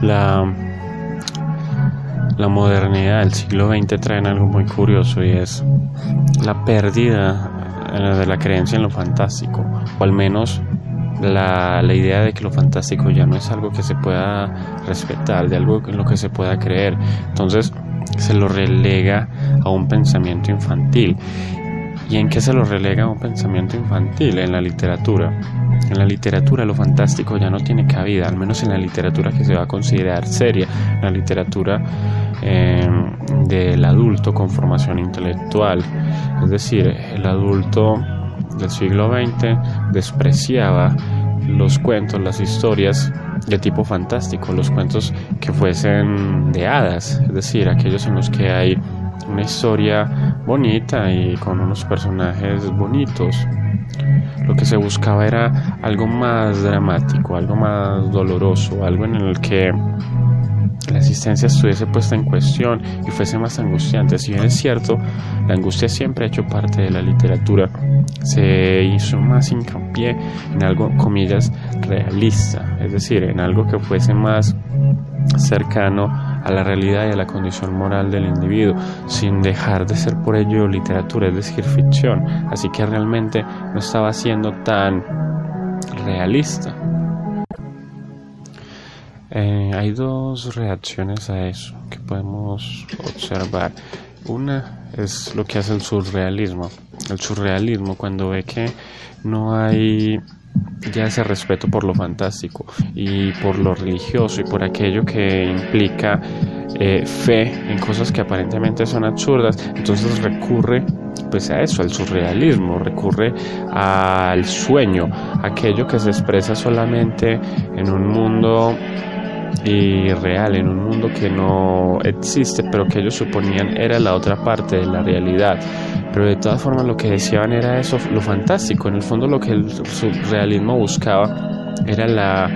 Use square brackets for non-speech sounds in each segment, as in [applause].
La, la modernidad del siglo XX trae algo muy curioso y es la pérdida de la creencia en lo fantástico, o al menos la, la, idea de que lo fantástico ya no es algo que se pueda respetar, de algo en lo que se pueda creer. Entonces se lo relega a un pensamiento infantil. ¿Y en qué se lo relega a un pensamiento infantil? En la literatura. En la literatura lo fantástico ya no tiene cabida, al menos en la literatura que se va a considerar seria, la literatura eh, del adulto con formación intelectual. Es decir, el adulto del siglo XX despreciaba los cuentos, las historias de tipo fantástico, los cuentos que fuesen de hadas, es decir, aquellos en los que hay una historia bonita y con unos personajes bonitos. Lo que se buscaba era algo más dramático, algo más doloroso, algo en el que la existencia estuviese puesta en cuestión y fuese más angustiante. Si bien es cierto, la angustia siempre ha hecho parte de la literatura, se hizo más hincapié en algo, comillas, realista, es decir, en algo que fuese más cercano a la realidad y a la condición moral del individuo, sin dejar de ser por ello literatura, es decir, ficción. Así que realmente no estaba siendo tan realista. Eh, hay dos reacciones a eso que podemos observar. Una es lo que hace el surrealismo. El surrealismo cuando ve que no hay ya ese respeto por lo fantástico y por lo religioso y por aquello que implica eh, fe en cosas que aparentemente son absurdas, entonces recurre pues a eso, al surrealismo, recurre al sueño, aquello que se expresa solamente en un mundo irreal, en un mundo que no existe, pero que ellos suponían era la otra parte de la realidad. Pero de todas formas lo que decían era eso, lo fantástico. En el fondo lo que el surrealismo buscaba era la,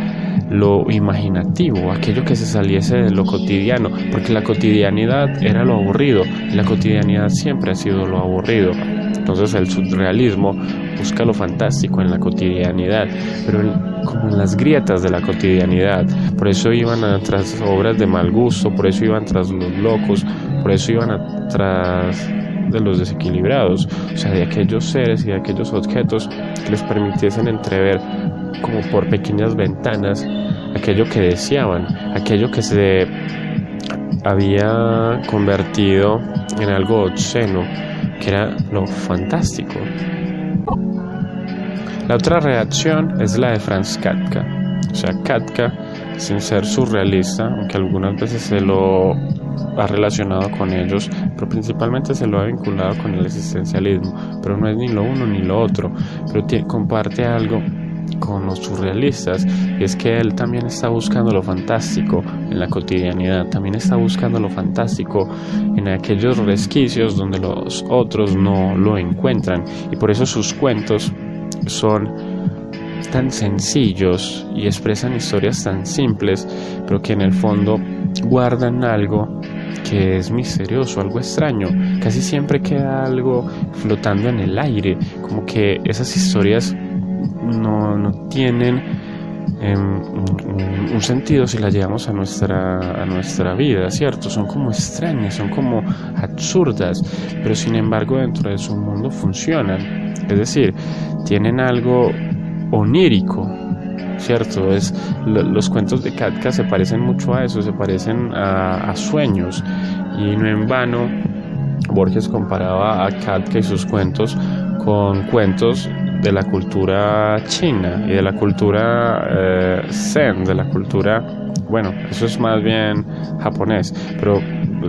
lo imaginativo, aquello que se saliese de lo cotidiano, porque la cotidianidad era lo aburrido y la cotidianidad siempre ha sido lo aburrido. Entonces el surrealismo busca lo fantástico en la cotidianidad, pero como en las grietas de la cotidianidad. Por eso iban tras obras de mal gusto, por eso iban tras los locos, por eso iban tras de los desequilibrados, o sea, de aquellos seres y de aquellos objetos que les permitiesen entrever como por pequeñas ventanas aquello que deseaban, aquello que se había convertido en algo obsceno, que era lo fantástico. La otra reacción es la de Franz Katka. O sea, Katka, sin ser surrealista, aunque algunas veces se lo ha relacionado con ellos, pero principalmente se lo ha vinculado con el existencialismo, pero no es ni lo uno ni lo otro, pero comparte algo con los surrealistas y es que él también está buscando lo fantástico en la cotidianidad, también está buscando lo fantástico en aquellos resquicios donde los otros no lo encuentran y por eso sus cuentos son tan sencillos y expresan historias tan simples, pero que en el fondo guardan algo que es misterioso, algo extraño. Casi siempre queda algo flotando en el aire, como que esas historias no, no tienen em, un, sentido si las llevamos a nuestra, a nuestra vida, ¿cierto? Son como extrañas, son como absurdas, pero sin embargo dentro de su mundo funcionan. Es decir, tienen algo onírico, ¿cierto? Es, los cuentos de Katka se parecen mucho a eso, se parecen a, sueños y no en vano Borges comparaba a Katka y sus cuentos con cuentos de la cultura china y de la cultura eh, zen, de la cultura, bueno, eso es más bien japonés, pero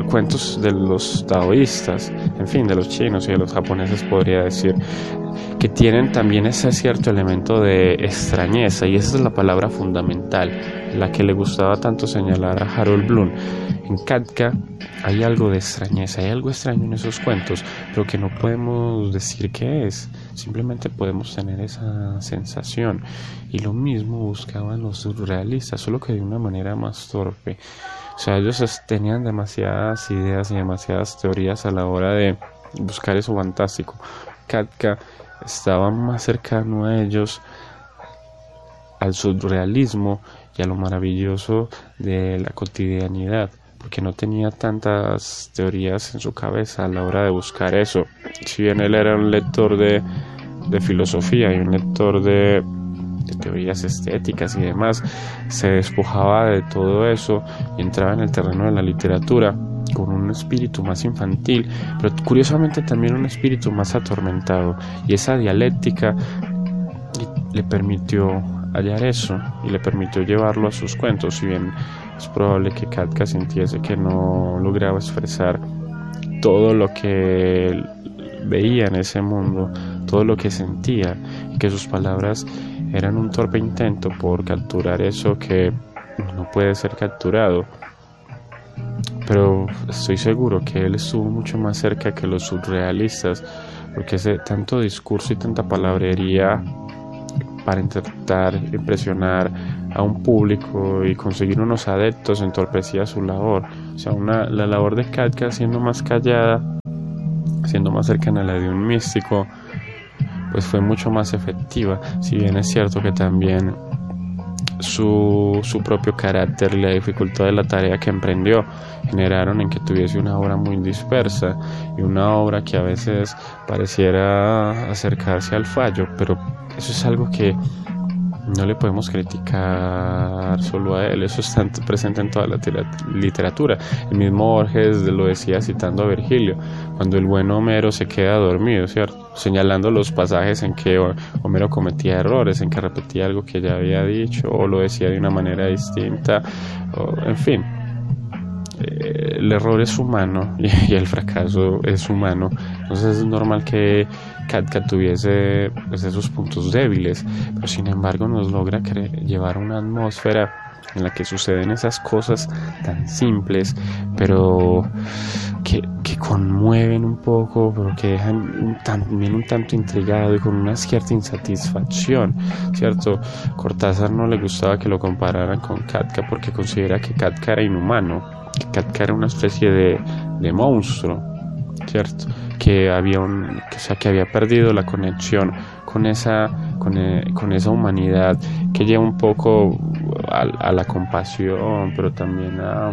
cuentos de los taoístas, en fin, de los chinos y de los japoneses podría decir, que tienen también ese cierto elemento de extrañeza y esa es la palabra fundamental. La que le gustaba tanto señalar a Harold Bloom. En Katka hay algo de extrañeza, hay algo extraño en esos cuentos, pero que no podemos decir qué es, simplemente podemos tener esa sensación. Y lo mismo buscaban los surrealistas, solo que de una manera más torpe. O sea, ellos tenían demasiadas ideas y demasiadas teorías a la hora de buscar eso fantástico. Katka estaba más cercano a ellos, al surrealismo y a lo maravilloso de la cotidianidad, porque no tenía tantas teorías en su cabeza a la hora de buscar eso. Si bien él era un lector de, de filosofía y un lector de, de teorías estéticas y demás, se despojaba de todo eso y entraba en el terreno de la literatura con un espíritu más infantil, pero curiosamente también un espíritu más atormentado. Y esa dialéctica le permitió hallar eso y le permitió llevarlo a sus cuentos, si bien es probable que Katka sintiese que no lograba expresar todo lo que veía en ese mundo, todo lo que sentía, y que sus palabras eran un torpe intento por capturar eso que no puede ser capturado. Pero estoy seguro que él estuvo mucho más cerca que los surrealistas, porque ese tanto discurso y tanta palabrería para intentar impresionar a un público y conseguir unos adeptos entorpecía su labor. O sea, una, la labor de Katka siendo más callada, siendo más cercana a la de un místico, pues fue mucho más efectiva. Si bien es cierto que también su, su, propio carácter y la dificultad de la tarea que emprendió generaron en que tuviese una obra muy dispersa y una obra que a veces pareciera acercarse al fallo, pero eso es algo que no le podemos criticar solo a él, eso está presente en toda la literatura. El mismo Borges lo decía citando a Virgilio, cuando el buen Homero se queda dormido, ¿cierto? Señalando los pasajes en que Homero cometía errores, en que repetía algo que ya había dicho o lo decía de una manera distinta, en fin. El error es humano [laughs] y el fracaso es humano, entonces es normal que Katka tuviese pues, esos puntos débiles, pero sin embargo nos logra llevar una atmósfera en la que suceden esas cosas tan simples, pero que, conmueven un poco, pero que dejan también un tanto intrigado y con una cierta insatisfacción, ¿cierto? Cortázar no le gustaba que lo compararan con Katka porque considera que Katka era inhumano, que Katka era una especie de, de monstruo, ¿cierto? que había un, que, sea, que había perdido la conexión con esa, con, eh, con esa humanidad que lleva un poco a, la compasión, pero también a,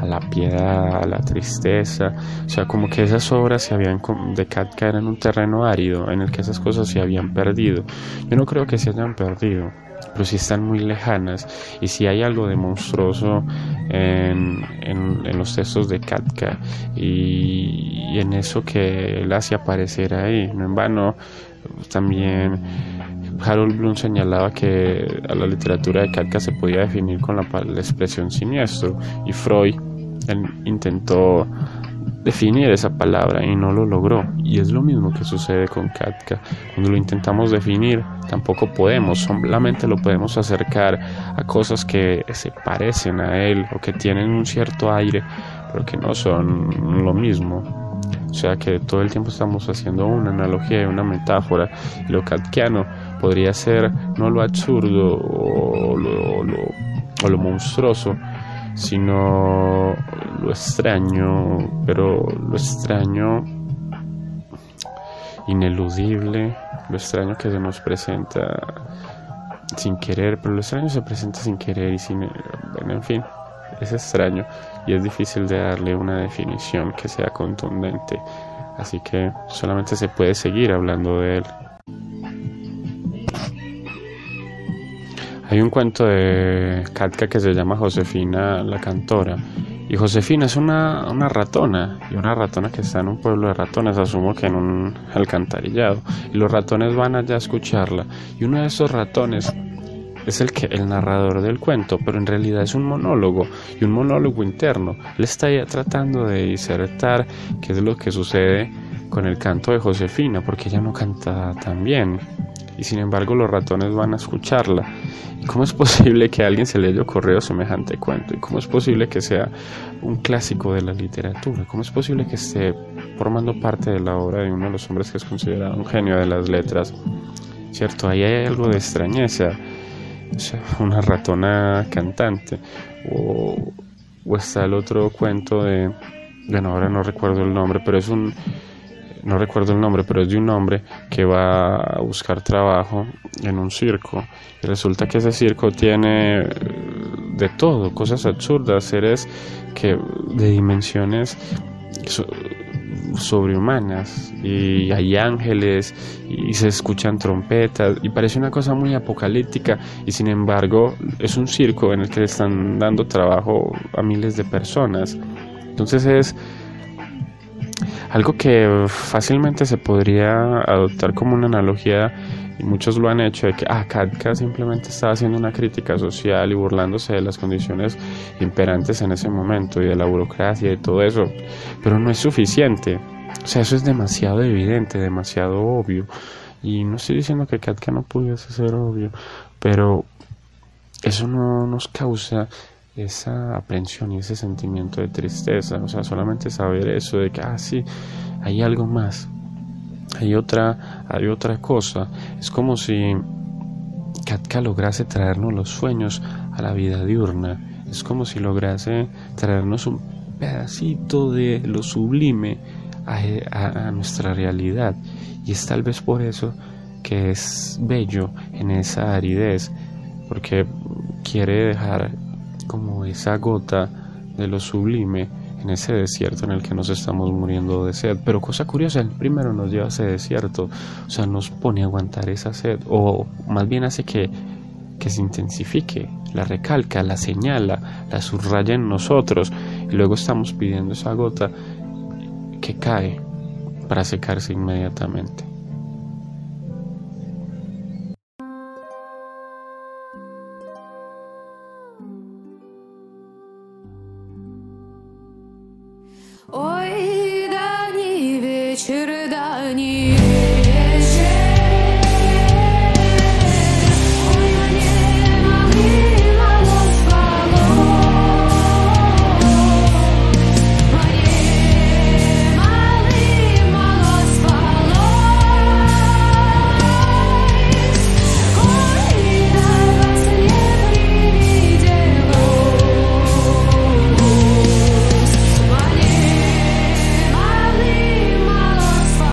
a, la piedad, a la tristeza. O sea, como que esas obras se habían de Katka eran un terreno árido en el que esas cosas se habían perdido. Yo no creo que se hayan perdido pero si están muy lejanas y si hay algo de monstruoso en, en, los textos de Katka y, en eso que él hace aparecer ahí, no en vano también Harold Bloom señalaba que a la literatura de Katka se podía definir con la expresión siniestro y Freud intentó definir esa palabra y no lo logró. Y es lo mismo que sucede con Katka. Cuando lo intentamos definir, tampoco podemos, solamente lo podemos acercar a cosas que se parecen a él o que tienen un cierto aire, pero que no son lo mismo. O sea que todo el tiempo estamos haciendo una analogía, una metáfora. Y lo katkiano podría ser no lo absurdo o lo, o lo monstruoso, sino lo extraño, pero lo extraño ineludible, lo extraño que se nos presenta sin querer, pero lo extraño se presenta sin querer y sin, bueno, en fin, es extraño y es difícil de darle una definición que sea contundente, así que solamente se puede seguir hablando de él. Hay un cuento de Katka que se llama Josefina la cantora. Y Josefina es una, una, ratona, y una ratona que está en un pueblo de ratones, asumo que en un alcantarillado. Y los ratones van allá a escucharla. Y uno de esos ratones es el que el narrador del cuento, pero en realidad es un monólogo y un monólogo interno. Él está ya tratando de disertar qué es lo que sucede con el canto de Josefina, porque ella no canta tan bien. Y sin embargo los ratones van a escucharla. ¿Y cómo es posible que alguien se le haya ocurrido semejante cuento? ¿Y cómo es posible que sea un clásico de la literatura? ¿Cómo es posible que esté formando parte de la obra de uno de los hombres que es considerado un genio de las letras? ¿Cierto? Ahí hay algo de extrañeza. O sea, una ratona cantante. O, o está el otro cuento de... Bueno, ahora no recuerdo el nombre, pero es un no recuerdo el nombre, pero es de un hombre que va a buscar trabajo en un circo. Y resulta que ese circo tiene eh, de todo, cosas absurdas, seres que de dimensiones sobrehumanas. Y hay ángeles y se escuchan trompetas y parece una cosa muy apocalíptica. Y sin embargo es un circo en el que están dando trabajo a miles de personas. Entonces es algo que fácilmente se podría adoptar como una analogía, y muchos lo han hecho, de que ah, Katka simplemente estaba haciendo una crítica social y burlándose de las condiciones imperantes en ese momento y de la burocracia y todo eso, pero no es suficiente. O sea, eso es demasiado evidente, demasiado obvio. Y no estoy diciendo que Katka no pudiese ser obvio, pero eso no nos causa esa aprensión y ese sentimiento de tristeza, o sea, solamente saber eso de que, ah, sí, hay algo más, hay otra, hay otra cosa, es como si Katka lograse traernos los sueños a la vida diurna, es como si lograse traernos un pedacito de lo sublime a, a nuestra realidad, y es tal vez por eso que es bello en esa aridez, porque quiere dejar como esa gota de lo sublime en ese desierto en el que nos estamos muriendo de sed. Pero cosa curiosa, el primero nos lleva a ese desierto, o sea, nos pone a aguantar esa sed, o más bien hace que, que se intensifique, la recalca, la señala, la subraya en nosotros, y luego estamos pidiendo esa gota que cae para secarse inmediatamente.